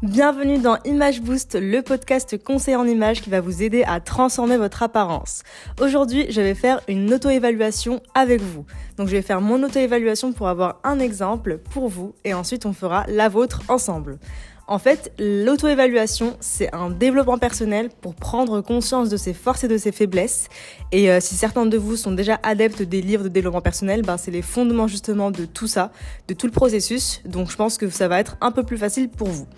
Bienvenue dans Image Boost, le podcast conseil en images qui va vous aider à transformer votre apparence. Aujourd'hui, je vais faire une auto-évaluation avec vous. Donc je vais faire mon auto-évaluation pour avoir un exemple pour vous et ensuite on fera la vôtre ensemble. En fait, l'auto-évaluation, c'est un développement personnel pour prendre conscience de ses forces et de ses faiblesses. Et euh, si certains de vous sont déjà adeptes des livres de développement personnel, ben, c'est les fondements justement de tout ça, de tout le processus. Donc je pense que ça va être un peu plus facile pour vous.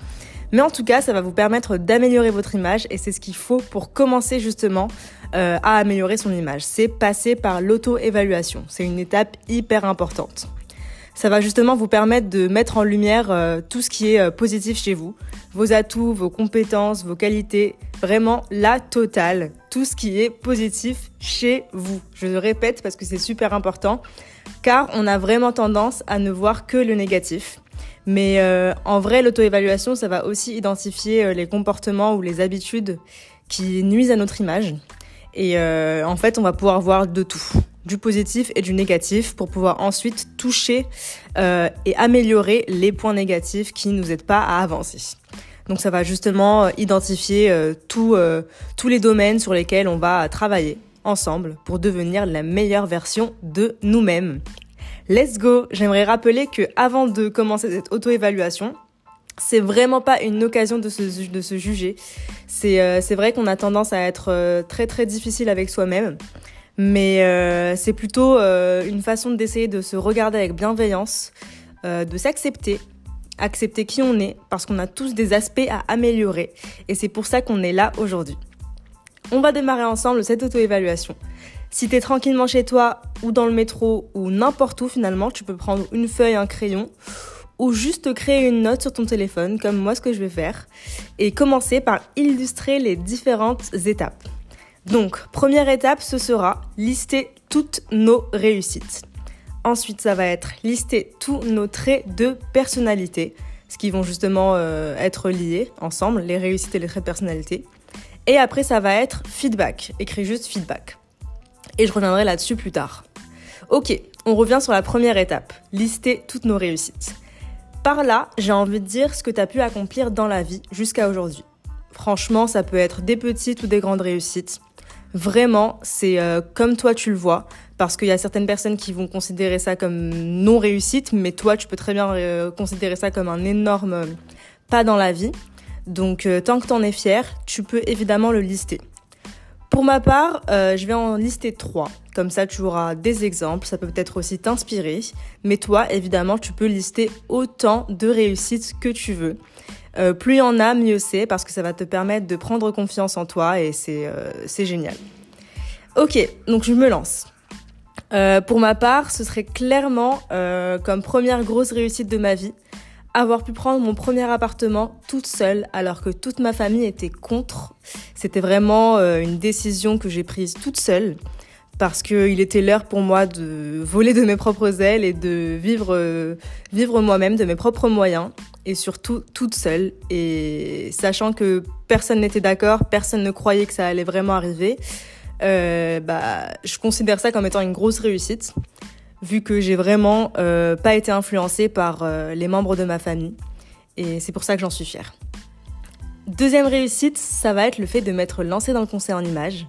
Mais en tout cas, ça va vous permettre d'améliorer votre image et c'est ce qu'il faut pour commencer justement euh, à améliorer son image. C'est passer par l'auto-évaluation. C'est une étape hyper importante ça va justement vous permettre de mettre en lumière euh, tout ce qui est euh, positif chez vous, vos atouts, vos compétences, vos qualités, vraiment la totale, tout ce qui est positif chez vous. Je le répète parce que c'est super important, car on a vraiment tendance à ne voir que le négatif. Mais euh, en vrai, l'auto-évaluation, ça va aussi identifier les comportements ou les habitudes qui nuisent à notre image. Et en fait, on va pouvoir voir de tout du positif et du négatif pour pouvoir ensuite toucher euh, et améliorer les points négatifs qui nous aident pas à avancer. Donc ça va justement euh, identifier euh, tous les domaines sur lesquels on va travailler ensemble pour devenir la meilleure version de nous-mêmes. Let's go J'aimerais rappeler que avant de commencer cette auto-évaluation, c'est vraiment pas une occasion de se, de se juger. C'est vrai qu'on a tendance à être très très difficile avec soi-même. Mais euh, c'est plutôt euh, une façon d'essayer de se regarder avec bienveillance, euh, de s'accepter, accepter qui on est, parce qu'on a tous des aspects à améliorer. Et c'est pour ça qu'on est là aujourd'hui. On va démarrer ensemble cette auto-évaluation. Si tu es tranquillement chez toi, ou dans le métro, ou n'importe où finalement, tu peux prendre une feuille, un crayon, ou juste créer une note sur ton téléphone, comme moi ce que je vais faire, et commencer par illustrer les différentes étapes. Donc, première étape, ce sera lister toutes nos réussites. Ensuite, ça va être lister tous nos traits de personnalité, ce qui vont justement euh, être liés ensemble, les réussites et les traits de personnalité. Et après, ça va être feedback. Écris juste feedback. Et je reviendrai là-dessus plus tard. Ok, on revient sur la première étape, lister toutes nos réussites. Par là, j'ai envie de dire ce que tu as pu accomplir dans la vie jusqu'à aujourd'hui. Franchement, ça peut être des petites ou des grandes réussites. Vraiment, c'est euh, comme toi tu le vois, parce qu'il y a certaines personnes qui vont considérer ça comme non réussite, mais toi tu peux très bien euh, considérer ça comme un énorme euh, pas dans la vie. Donc tant que tu en es fier, tu peux évidemment le lister. Pour ma part, je vais en lister trois. Comme ça, tu auras des exemples. Ça peut peut-être aussi t'inspirer. Mais toi, évidemment, tu peux lister autant de réussites que tu veux. Euh, plus il y en a, mieux c'est, parce que ça va te permettre de prendre confiance en toi et c'est euh, génial. Ok, donc je me lance. Euh, pour ma part, ce serait clairement comme première grosse réussite de ma vie, avoir pu prendre mon premier appartement toute seule alors que toute ma famille était contre. C'était vraiment une décision que j'ai prise toute seule parce qu'il était l'heure pour moi de voler de mes propres ailes et de vivre, vivre moi-même de mes propres moyens et surtout toute seule. Et sachant que personne n'était d'accord, personne ne croyait que ça allait vraiment arriver, euh, bah, je considère ça comme étant une grosse réussite, vu que j'ai vraiment euh, pas été influencée par euh, les membres de ma famille. Et c'est pour ça que j'en suis fière. Deuxième réussite, ça va être le fait de m'être lancée dans le conseil en images.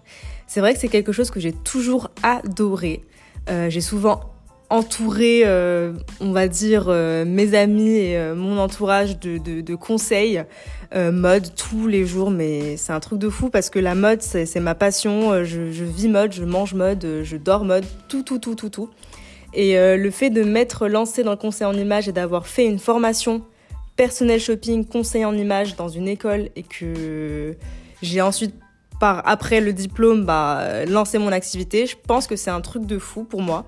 C'est vrai que c'est quelque chose que j'ai toujours adoré. j'ai souvent entourer, euh, on va dire, euh, mes amis et euh, mon entourage de, conseils mode tous les jours. Mais c'est un truc de fou parce que la mode, c'est ma passion. Je, vis mode, je mange mode, je dors mode, tout, tout, tout, tout, tout. Et le fait de m'être lancé dans le conseil en images et d'avoir fait une formation personnel shopping, conseil en images dans une école et que j'ai ensuite après le diplôme bah, lancé mon activité, je pense que c'est un truc de fou pour moi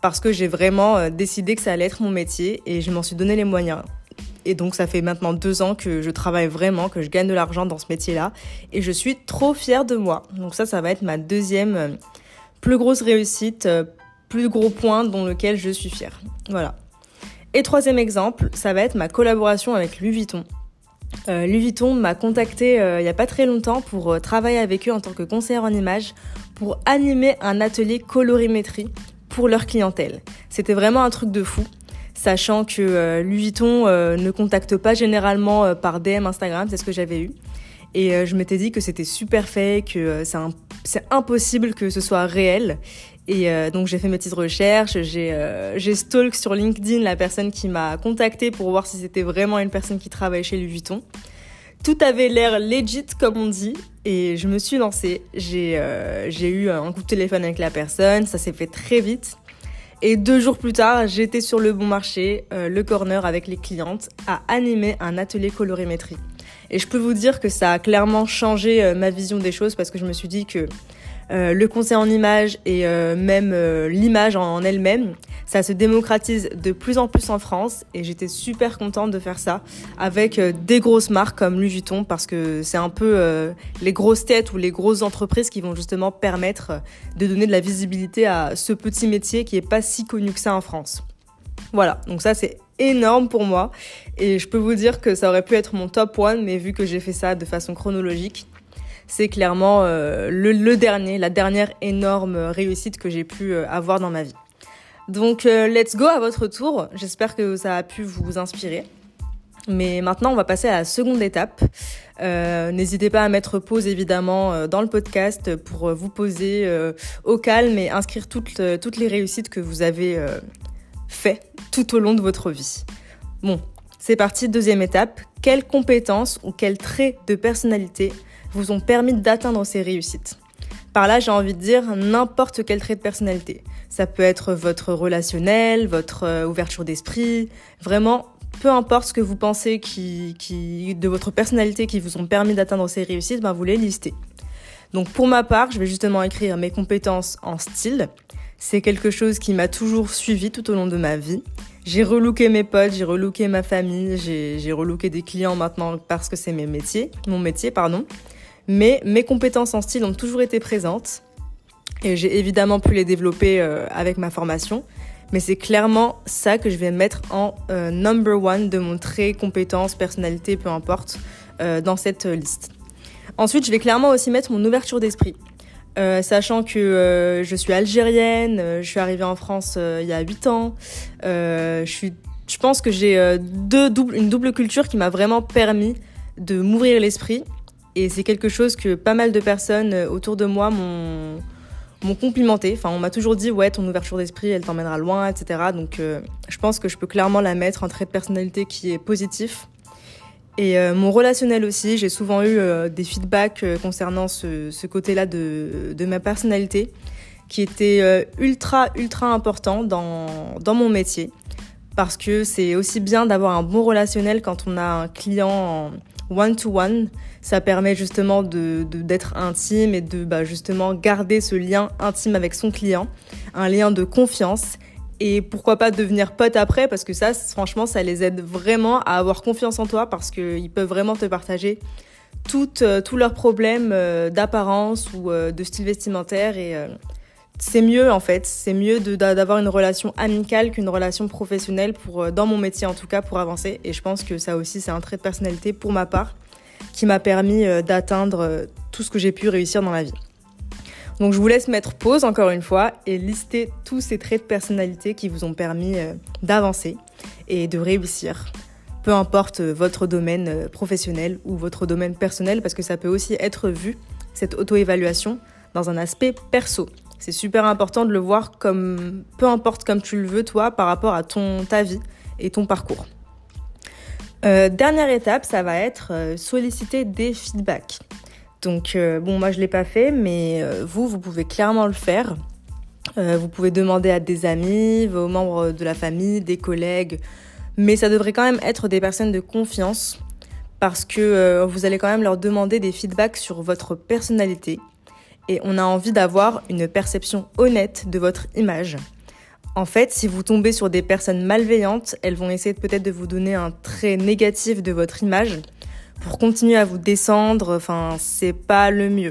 parce que j'ai vraiment euh, décidé que ça allait être mon métier et je m'en suis donné les moyens. Et donc ça fait maintenant deux ans que je travaille vraiment, que je gagne de l'argent dans ce métier-là et je suis trop fière de moi. Donc ça, ça va être ma deuxième euh, plus grosse réussite, euh, plus gros point dans lequel je suis fière. Voilà. Et troisième exemple, ça va être ma collaboration avec Louis Vuitton. Louis Vuitton m'a contacté il n'y a pas très longtemps pour travailler avec eux en tant que conseillère en images pour animer un atelier colorimétrie pour leur clientèle. C'était vraiment un truc de fou. sachant que Louis Vuitton ne contacte pas généralement par DM Instagram, c'est ce que j'avais eu. Et je m'étais dit que c'était super fait, que c'est impossible que ce soit réel. Et donc j'ai fait mes petites recherches, j'ai stalk sur LinkedIn la personne qui m'a contacté pour voir si c'était vraiment une personne qui travaille chez Louis Vuitton. Tout avait l'air legit comme on dit et je me suis lancée. J'ai euh, eu un coup de téléphone avec la personne, ça s'est fait très vite. Et deux jours plus tard, j'étais sur le bon marché, euh, le corner avec les clientes, à animer un atelier colorimétrie. Et je peux vous dire que ça a clairement changé euh, ma vision des choses parce que je me suis dit que euh, le conseil en image et euh, même euh, l'image en, elle-même, ça se démocratise de plus en plus en France et j'étais super contente de faire ça avec des grosses marques comme Louis Vuitton parce que c'est un peu les grosses têtes ou les grosses entreprises qui vont justement permettre de donner de la visibilité à ce petit métier qui est pas si connu que ça en France. Voilà, donc ça c'est énorme pour moi et je peux vous dire que ça aurait pu être mon top one mais vu que j'ai fait ça de façon chronologique, c'est clairement euh, le, dernier, la dernière énorme réussite que j'ai pu euh, avoir dans ma vie. Donc euh, let's go à votre tour. J'espère que ça a pu vous inspirer. Mais maintenant, on va passer à la seconde étape. N'hésitez pas à mettre pause évidemment dans le podcast pour vous poser au calme et inscrire toutes, toutes les réussites que vous avez fait tout au long de votre vie. Bon, c'est parti, deuxième étape. Quelles compétences ou quels traits de personnalité vous ont permis d'atteindre ces réussites. Par là, j'ai envie de dire n'importe quel trait de personnalité. Ça peut être votre relationnel, votre euh, ouverture d'esprit, vraiment peu importe ce que vous pensez qui, qui, de votre personnalité qui vous ont permis d'atteindre ces réussites, ben vous les listez. Donc pour ma part, je vais justement écrire mes compétences en style. C'est quelque chose qui m'a toujours suivi tout au long de ma vie. J'ai relooké mes potes, j'ai relooké ma famille, j'ai relooké des clients maintenant parce que c'est mes métiers, mon métier, pardon. Mais mes compétences en style ont toujours été présentes et j'ai évidemment pu les développer euh, avec ma formation. Mais c'est clairement ça que je vais mettre en euh, number one de mon trait, compétence, personnalité, peu importe, euh, dans cette liste. Ensuite, je vais clairement aussi mettre mon ouverture d'esprit. sachant que je suis algérienne, je suis arrivée en France il y a 8 ans, je, suis, je pense que j'ai une double culture qui m'a vraiment permis de m'ouvrir l'esprit et c'est quelque chose que pas mal de personnes euh, autour de moi m'ont complimenté. Enfin, on m'a toujours dit, ouais, ton ouverture d'esprit, elle t'emmènera loin, etc. Donc, euh, je pense que je peux clairement la mettre, un trait de personnalité qui est positif. Et euh, mon relationnel aussi, j'ai souvent eu des feedbacks concernant ce, côté-là de, ma personnalité, qui était ultra, ultra important dans, mon métier. Parce que c'est aussi bien d'avoir un bon relationnel quand on a un client en one-to-one. Ça permet justement de, d'être intime et de bah, justement garder ce lien intime avec son client, un lien de confiance. Et pourquoi pas devenir pote après parce que ça, franchement, ça les aide vraiment à avoir confiance en toi parce qu'ils peuvent vraiment te partager toutes, euh, tous leurs problèmes euh, d'apparence ou euh, de style vestimentaire et c'est mieux en fait, c'est mieux d'avoir une relation amicale qu'une relation professionnelle pour euh, dans mon métier en tout cas pour avancer et je pense que ça aussi c'est un trait de personnalité pour ma part qui m'a permis euh, d'atteindre euh, tout ce que j'ai pu réussir dans la vie. Donc je vous laisse mettre pause encore une fois et lister tous ces traits de personnalité qui vous ont permis d'avancer et de réussir. Peu importe votre domaine professionnel ou votre domaine personnel parce que ça peut aussi être vu cette auto-évaluation dans un aspect perso. C'est super important de le voir comme, peu importe comme tu le veux toi, par rapport à ton, ta vie et ton parcours. Euh, dernière étape, ça va être euh, solliciter des feedbacks. Donc, euh, bon, moi je l'ai pas fait, mais vous, vous pouvez clairement le faire. vous pouvez demander à des amis, vos membres de la famille, des collègues, mais ça devrait quand même être des personnes de confiance parce que vous allez quand même leur demander des feedbacks sur votre personnalité, et on a envie d'avoir une perception honnête de votre image. En fait, si vous tombez sur des personnes malveillantes, elles vont essayer peut-être de vous donner un trait négatif de votre image pour continuer à vous descendre. Enfin, c'est pas le mieux.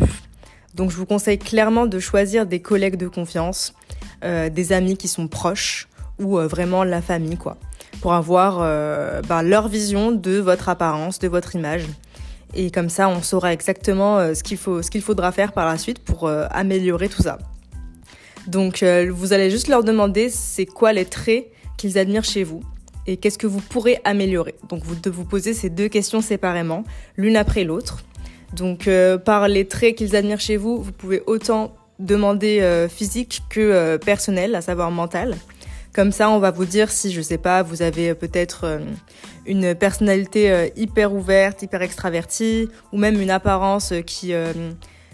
Donc, je vous conseille clairement de choisir des collègues de confiance, euh, des amis qui sont proches ou euh, vraiment la famille, quoi, pour avoir euh, ben, leur vision de votre apparence, de votre image et comme ça, on saura exactement euh, ce qu'il faudra faire par la suite pour euh, améliorer tout ça. Donc, euh, vous allez juste leur demander c'est quoi les traits qu'ils admirent chez vous. et qu'est-ce que vous pourrez améliorer. Donc vous devez vous poser ces deux questions séparément, l'une après l'autre. Donc par les traits qu'ils admirent chez vous, vous pouvez autant demander physique que personnel, à savoir mental. Comme ça, on va vous dire si, je sais pas, vous avez peut-être une personnalité hyper ouverte, hyper extravertie, ou même une apparence qui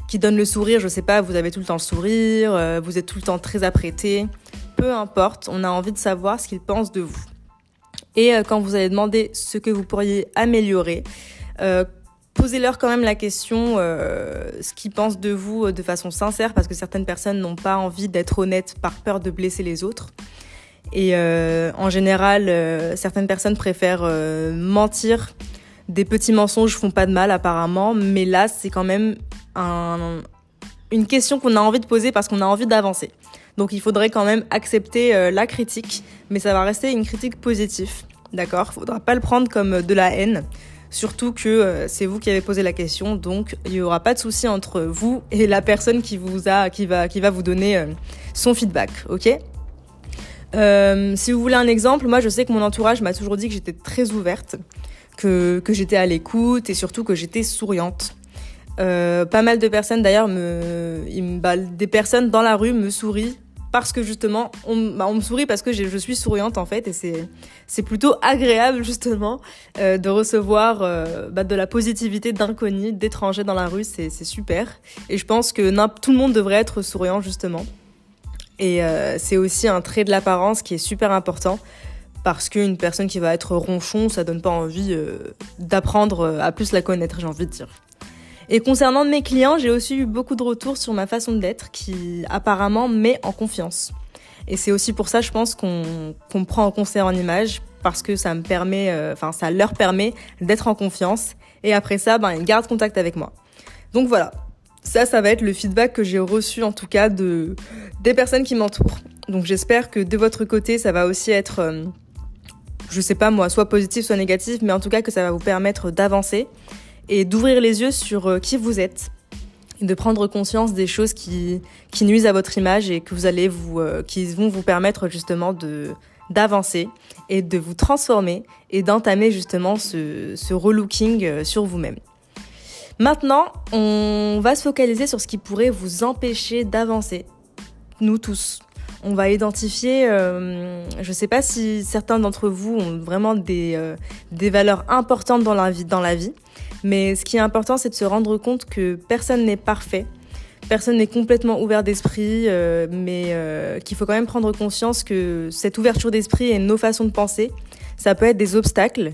qui donne le sourire. Je sais pas, vous avez tout le temps le sourire, vous êtes tout le temps très apprêté. Peu importe, on a envie de savoir ce qu'ils pensent de vous. Et quand vous allez demander ce que vous pourriez améliorer, posez-leur quand même la question, euh, ce qu'ils pensent de vous euh, de façon sincère, parce que certaines personnes n'ont pas envie d'être honnêtes par peur de blesser les autres. Et euh, en général, certaines personnes préfèrent mentir. Des petits mensonges font pas de mal apparemment, mais là, c'est quand même un, une question qu'on a envie de poser parce qu'on a envie d'avancer. Donc il faudrait quand même accepter la critique, mais ça va rester une critique positive. D'accord? Faudra pas le prendre comme de la haine. Surtout que euh, c'est vous qui avez posé la question, donc il n'y aura pas de souci entre vous et la personne qui vous a, qui va, qui va vous donner euh, son feedback, ok? Euh, Si vous voulez un exemple, moi je sais que mon entourage m'a toujours dit que j'étais très ouverte, que, j'étais à l'écoute et surtout que j'étais souriante. pas mal de personnes d'ailleurs des personnes dans la rue me sourient parce que justement, on, bah, me sourit parce que je suis souriante en fait, et c'est plutôt agréable justement euh, de recevoir euh, bah, de la positivité d'inconnus, d'étrangers dans la rue, c'est super. Et je pense que tout le monde devrait être souriant justement. Et euh, c'est aussi un trait de l'apparence qui est super important parce qu'une personne qui va être ronchon, ça donne pas envie d'apprendre à plus la connaître, j'ai envie de dire. Et concernant mes clients, j'ai aussi eu beaucoup de retours sur ma façon d'être qui apparemment met en confiance. Et c'est aussi pour ça, je pense, qu'on qu prend en concert en image parce que ça me permet, euh, enfin, ça leur permet d'être en confiance. Et après ça, ben, ils gardent contact avec moi. Donc voilà. Ça, ça va être le feedback que j'ai reçu, en tout cas, de, des personnes qui m'entourent. Donc j'espère que de votre côté, ça va aussi être, euh, je sais pas moi, soit positif, soit négatif, mais en tout cas que ça va vous permettre d'avancer et d'ouvrir les yeux sur euh, qui vous êtes et de prendre conscience des choses qui, nuisent à votre image et que vous allez vous, euh, qui vont vous permettre justement de d'avancer et de vous transformer et d'entamer justement ce, ce relooking sur vous-même. Maintenant, on va se focaliser sur ce qui pourrait vous empêcher d'avancer, nous tous. On va identifier, euh, je ne sais pas si certains d'entre vous ont vraiment des, des valeurs importantes dans la vie, dans la vie mais ce qui est important, c'est de se rendre compte que personne n'est parfait, personne n'est complètement ouvert d'esprit, euh, mais euh, qu'il faut quand même prendre conscience que cette ouverture d'esprit et nos façons de penser, ça peut être des obstacles.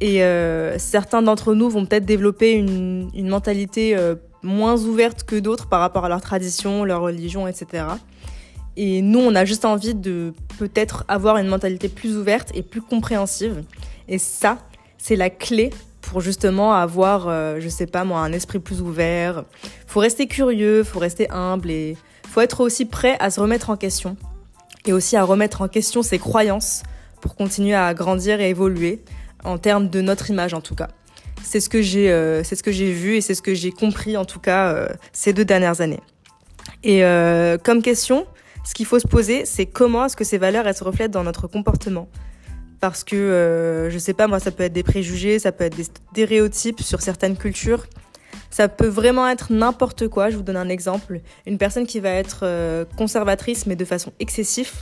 Et euh, certains d'entre nous vont peut-être développer une, mentalité moins ouverte que d'autres par rapport à leur tradition, leur religion, etc. Et nous, on a juste envie de peut-être avoir une mentalité plus ouverte et plus compréhensive. Et ça, c'est la clé pour justement avoir, euh, je sais pas moi, un esprit plus ouvert. Faut rester curieux, faut rester humble et faut être aussi prêt à se remettre en question et aussi à remettre en question ses croyances pour continuer à grandir et évoluer en termes de notre image en tout cas. C'est ce que j'ai, euh, c'est ce que j'ai vu et c'est ce que j'ai compris en tout cas euh, ces deux dernières années. Et comme question, ce qu'il faut se poser, c'est comment est-ce que ces valeurs elles se reflètent dans notre comportement? Parce que euh, je sais pas moi ça peut être des préjugés, ça peut être des stéréotypes sur certaines cultures. Ça peut vraiment être n'importe quoi, je vous donne un exemple. Une personne qui va être euh, conservatrice mais de façon excessive,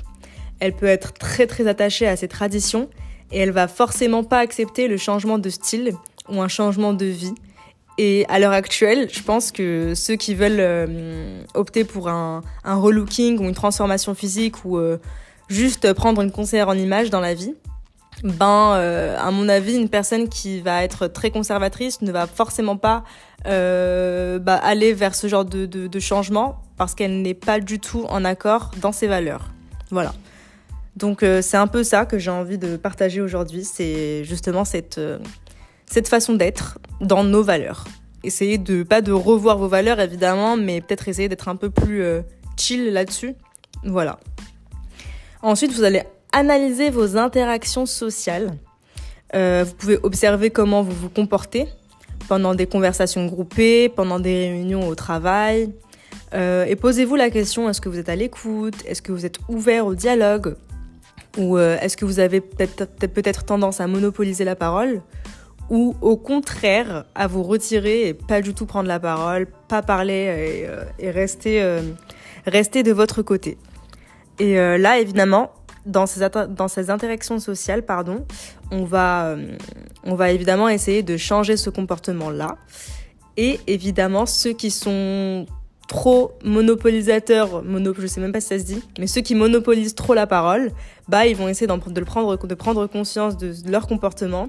elle peut être très très attachée à ses traditions et elle va forcément pas accepter le changement de style ou un changement de vie. Et à l'heure actuelle, je pense que ceux qui veulent euh, opter pour un, un relooking ou une transformation physique ou euh, juste prendre une conseillère en image dans la vie, ben, euh, à mon avis, une personne qui va être très conservatrice ne va forcément pas bah, aller vers ce genre de, de changement parce qu'elle n'est pas du tout en accord dans ses valeurs. Voilà. Donc euh, c'est un peu ça que j'ai envie de partager aujourd'hui, c'est justement cette, euh, cette façon d'être dans nos valeurs. Essayez de pas de revoir vos valeurs évidemment, mais peut-être essayer d'être un peu plus euh, chill là-dessus. Voilà. Ensuite, vous allez analyser vos interactions sociales. Vous pouvez observer comment vous vous comportez pendant des conversations groupées, pendant des réunions au travail. Et posez-vous la question, est-ce que vous êtes à l'écoute? Est-ce que vous êtes ouvert au dialogue? Ou euh, est-ce que vous avez peut-être tendance à monopoliser la parole? Ou au contraire à vous retirer et pas du tout prendre la parole, pas parler et, euh, rester, euh, rester de votre côté? Et là, évidemment, dans ces, dans ces interactions sociales, pardon, on va, on va évidemment essayer de changer ce comportement-là. Et évidemment, ceux qui sont trop monopolisateurs, mono, je sais même pas si ça se dit, mais ceux qui monopolisent trop la parole, bah ils vont essayer de, le prendre, de prendre conscience de, leur comportement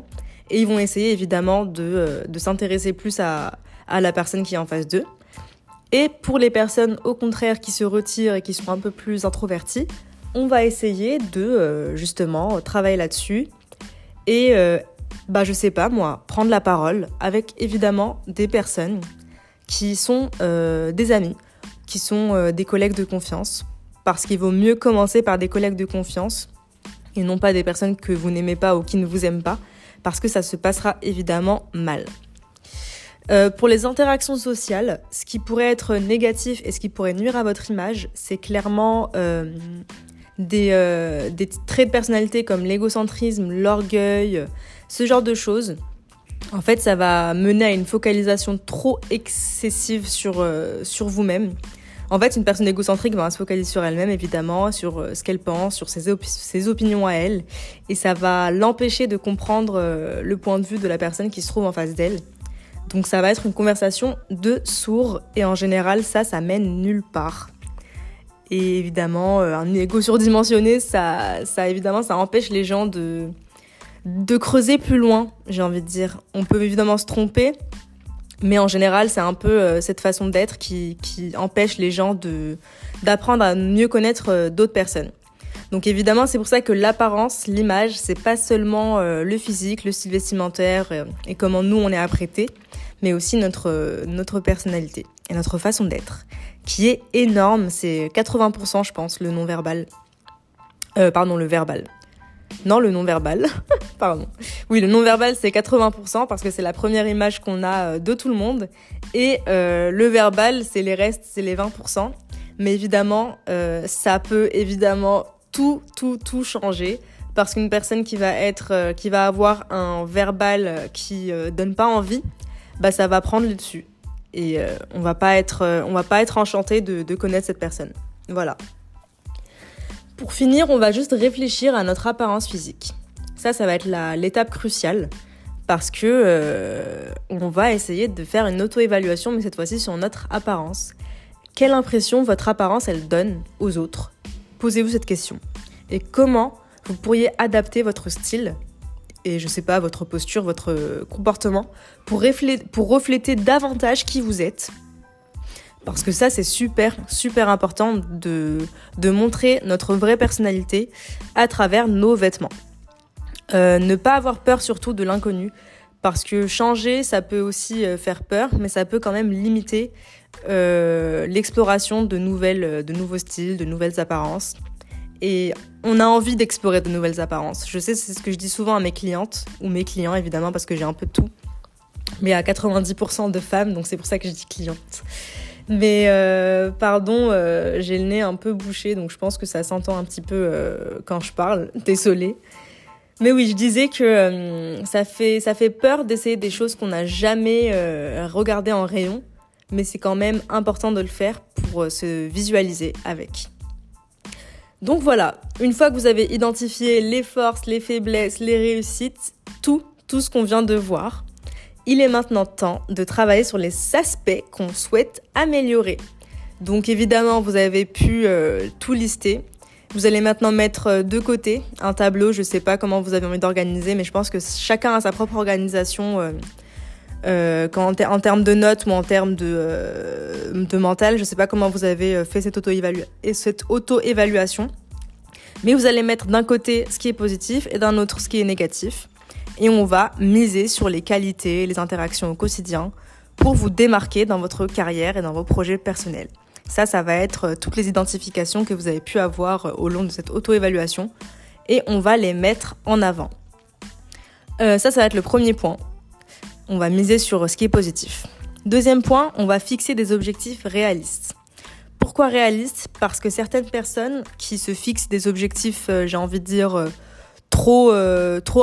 et ils vont essayer évidemment de, euh, de s'intéresser plus à, à la personne qui est en face d'eux. Et pour les personnes au contraire qui se retirent et qui sont un peu plus introverties, on va essayer de euh, justement travailler là-dessus et euh, bah je sais pas moi, prendre la parole avec évidemment des personnes qui sont euh, des amis, qui sont euh, des collègues de confiance, parce qu'il vaut mieux commencer par des collègues de confiance et non pas des personnes que vous n'aimez pas ou qui ne vous aiment pas, parce que ça se passera évidemment mal. Euh, pour les interactions sociales, ce qui pourrait être négatif et ce qui pourrait nuire à votre image, c'est clairement des, des traits de personnalité comme l'égocentrisme, l'orgueil, ce genre de choses en fait, ça va mener à une focalisation trop excessive sur, euh, sur vous-même. En fait, une personne égocentrique va se focaliser sur elle-même, évidemment, sur euh, ce qu'elle pense, sur ses, ses, opinions à elle, et ça va l'empêcher de comprendre euh, le point de vue de la personne qui se trouve en face d'elle. Donc ça va être une conversation de sourds, et en général, ça, ça mène nulle part. Et évidemment, un ego surdimensionné, ça, ça, évidemment, ça empêche les gens de, de creuser plus loin, j'ai envie de dire. On peut évidemment se tromper, mais en général, c'est un peu euh, cette façon d'être qui, empêche les gens d'apprendre à mieux connaître euh, d'autres personnes. Donc évidemment, c'est pour ça que l'apparence, l'image, c'est pas seulement euh, le physique, le style vestimentaire et comment nous on est apprêté, mais aussi notre personnalité et notre façon d'être, qui est énorme. C'est 80%, je pense, le non verbal. pardon, le verbal. Non, le non-verbal. Pardon. Oui, le non-verbal, c'est 80% parce que c'est la première image qu'on a euh, de tout le monde. Et euh, le verbal, c'est les restes, c'est les 20%. Mais évidemment, euh, ça peut évidemment tout, tout, tout changer. Parce qu'une personne qui va être, qui va avoir un verbal qui donne pas envie, bah ça va prendre le dessus. Et on va pas être, on va pas être enchanté de, de connaître cette personne. Voilà. Pour finir, on va juste réfléchir à notre apparence physique. Ça, ça va être l'étape cruciale parce que euh, on va essayer de faire une auto-évaluation, mais cette fois-ci sur notre apparence. Quelle impression votre apparence elle donne aux autres? Posez-vous cette question. Et comment vous pourriez adapter votre style et je sais pas votre posture, votre comportement pour pour refléter davantage qui vous êtes? Parce que ça, c'est super, super important de, de montrer notre vraie personnalité à travers nos vêtements. Euh, ne pas avoir peur surtout de l'inconnu. Parce que changer, ça peut aussi euh, faire peur, mais ça peut quand même limiter euh, l'exploration de, nouvelles, de nouveaux styles, de nouvelles apparences. Et on a envie d'explorer de nouvelles apparences. Je sais, c'est ce que je dis souvent à mes clientes, ou mes clients évidemment, parce que j'ai un peu de tout. Mais à 90% de femmes, donc c'est pour ça que je dis cliente. Mais euh, pardon, euh, j'ai le nez un peu bouché, donc je pense que ça s'entend un petit peu euh, quand je parle. Désolée. Mais oui, je disais que ça, fait, ça fait peur d'essayer des choses qu'on n'a jamais regardées en rayon, mais c'est quand même important de le faire pour se visualiser avec. Donc voilà, une fois que vous avez identifié les forces, les faiblesses, les réussites, tout, tout ce qu'on vient de voir, il est maintenant temps de travailler sur les aspects qu'on souhaite améliorer. Donc évidemment, vous avez pu euh, tout lister. Vous allez maintenant mettre euh, de côté un tableau. Je ne sais pas comment vous avez envie d'organiser, mais je pense que chacun a sa propre organisation euh, en, termes de notes ou en termes de, mental. Je ne sais pas comment vous avez fait cette auto-évaluation. mais vous allez mettre d'un côté ce qui est positif et d'un autre ce qui est négatif et on va miser sur les qualités, les interactions au quotidien pour vous démarquer dans votre carrière et dans vos projets personnels. Ça, ça va être euh, toutes les identifications que vous avez pu avoir euh, au long de cette auto-évaluation et on va les mettre en avant. Euh, ça, ça va être le premier point. On va miser sur ce qui est positif. Deuxième point, on va fixer des objectifs réalistes. Pourquoi réaliste Parce que certaines personnes qui se fixent des objectifs, j'ai envie de dire, trop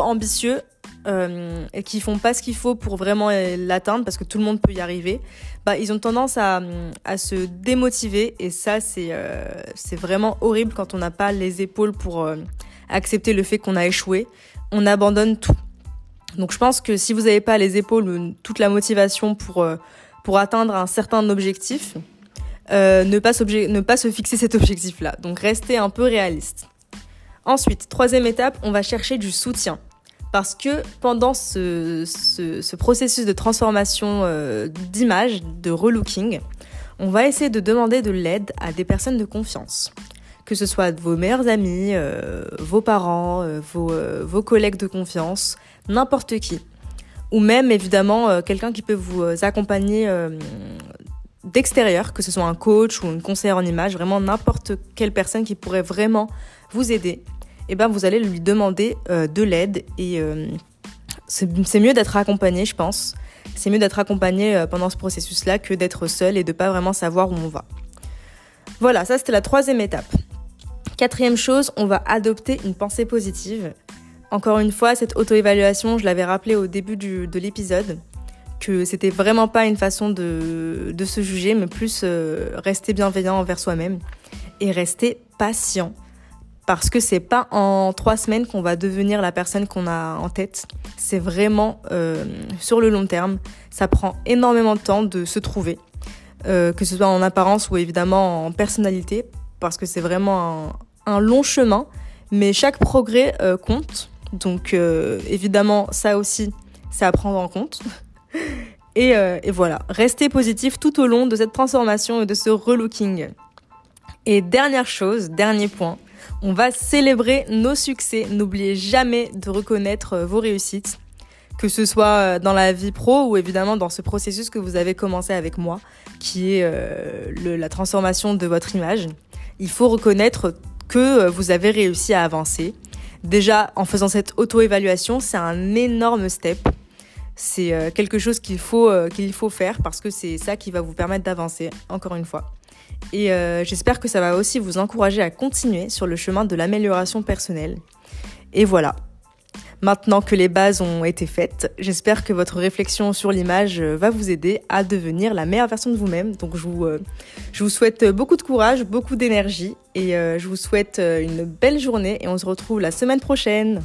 ambitieux, et qui font pas ce qu'il faut pour vraiment l'atteindre, parce que tout le monde peut y arriver, bah, ils ont tendance à, se démotiver, et ça, c'est c'est vraiment horrible quand on n'a pas les épaules pour accepter le fait qu'on a échoué. On abandonne tout. Donc je pense que si vous n'avez pas les épaules, toute la motivation pour, pour atteindre un certain objectif, euh, ne, pas ne pas se fixer cet objectif-là. Donc restez un peu réaliste. Ensuite, troisième étape, on va chercher du soutien. Parce que pendant ce, ce, processus de transformation euh, d'image, de relooking, on va essayer de demander de l'aide à des personnes de confiance. Que ce soit vos meilleurs amis, euh, vos parents, vos, vos, collègues de confiance, n'importe qui. Ou même évidemment quelqu'un qui peut vous accompagner d'extérieur, que ce soit un coach ou une conseillère en image, vraiment n'importe quelle personne qui pourrait vraiment vous aider, eh ben vous allez lui demander euh, de l'aide et euh, c'est mieux d'être accompagné, je pense. C'est mieux d'être accompagné euh, pendant ce processus-là que d'être seul et de pas vraiment savoir où on va. Voilà, ça c'était la troisième étape. Quatrième chose, on va adopter une pensée positive. Encore une fois, cette auto-évaluation, je l'avais rappelé au début de l'épisode que c'était vraiment pas une façon de, de se juger, mais plus rester bienveillant envers soi-même et rester patient. Parce que c'est pas en trois semaines qu'on va devenir la personne qu'on a en tête. C'est vraiment euh, sur le long terme. Ça prend énormément de temps de se trouver, euh, que ce soit en apparence ou évidemment en personnalité, parce que c'est vraiment un, long chemin. Mais chaque progrès compte. Donc évidemment, ça aussi, c'est à prendre en compte. Euh, et, voilà, restez positif tout au long de cette transformation et de ce relooking. Et dernière chose, dernier point, on va célébrer nos succès. N'oubliez jamais de reconnaître euh, vos réussites, que ce soit euh, dans la vie pro ou évidemment dans ce processus que vous avez commencé avec moi, qui est la transformation de votre image. Il faut reconnaître que vous avez réussi à avancer. Déjà, en faisant cette auto-évaluation, c'est un énorme step c'est euh, quelque chose qu'il faut, euh, qu'il faut faire parce que c'est ça qui va vous permettre d'avancer, encore une fois. Et euh, j'espère que ça va aussi vous encourager à continuer sur le chemin de l'amélioration personnelle. Et voilà. Maintenant que les bases ont été faites, j'espère que votre réflexion sur l'image va vous aider à devenir la meilleure version de vous-même. Donc je vous, je vous souhaite beaucoup de courage, beaucoup d'énergie et je vous souhaite une belle journée et on se retrouve la semaine prochaine.